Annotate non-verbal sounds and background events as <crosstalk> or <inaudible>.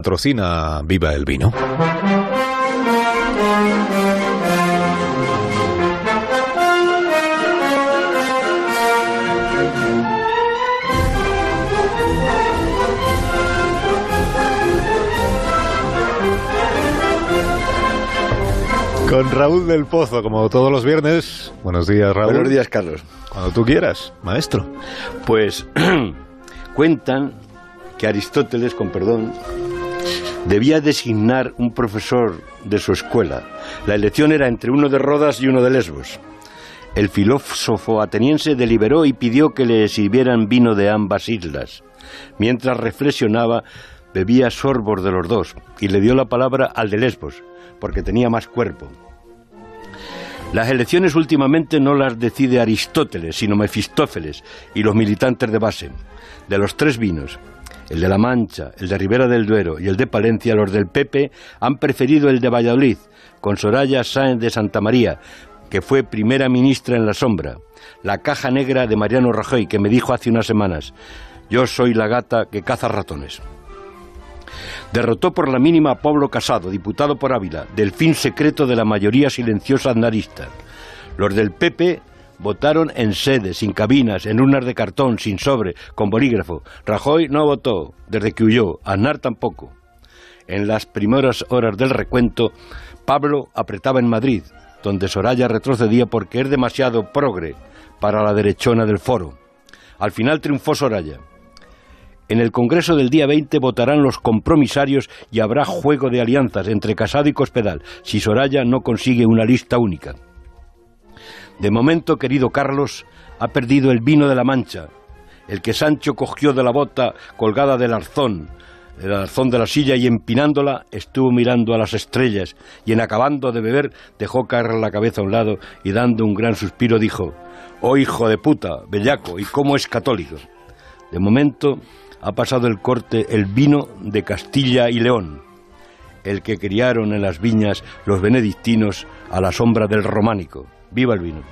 Patrocina Viva el Vino. Con Raúl del Pozo, como todos los viernes. Buenos días, Raúl. Buenos días, Carlos. Cuando tú quieras, maestro. Pues <clears throat> cuentan que Aristóteles, con perdón, debía designar un profesor de su escuela. La elección era entre uno de Rodas y uno de Lesbos. El filósofo ateniense deliberó y pidió que le sirvieran vino de ambas islas. Mientras reflexionaba, bebía sorbos de los dos y le dio la palabra al de Lesbos, porque tenía más cuerpo. Las elecciones últimamente no las decide Aristóteles, sino Mefistófeles y los militantes de base. De los tres vinos, el de La Mancha, el de Ribera del Duero y el de Palencia, los del Pepe han preferido el de Valladolid, con Soraya Sáenz de Santa María, que fue primera ministra en la sombra, la caja negra de Mariano Rajoy, que me dijo hace unas semanas, yo soy la gata que caza ratones. Derrotó por la mínima a Pablo Casado, diputado por Ávila, del fin secreto de la mayoría silenciosa aznarista. Los del PP votaron en sede, sin cabinas, en urnas de cartón, sin sobre, con bolígrafo. Rajoy no votó, desde que huyó, Aznar tampoco. En las primeras horas del recuento, Pablo apretaba en Madrid, donde Soraya retrocedía porque es demasiado progre para la derechona del foro. Al final triunfó Soraya. En el Congreso del día 20 votarán los compromisarios y habrá juego de alianzas entre Casado y Cospedal si Soraya no consigue una lista única. De momento, querido Carlos, ha perdido el vino de la Mancha, el que Sancho cogió de la bota colgada del arzón, el arzón de la silla y empinándola estuvo mirando a las estrellas y en acabando de beber dejó caer la cabeza a un lado y dando un gran suspiro dijo, oh hijo de puta, bellaco, ¿y cómo es católico? De momento ha pasado el corte el vino de Castilla y León, el que criaron en las viñas los benedictinos a la sombra del románico. ¡Viva el vino!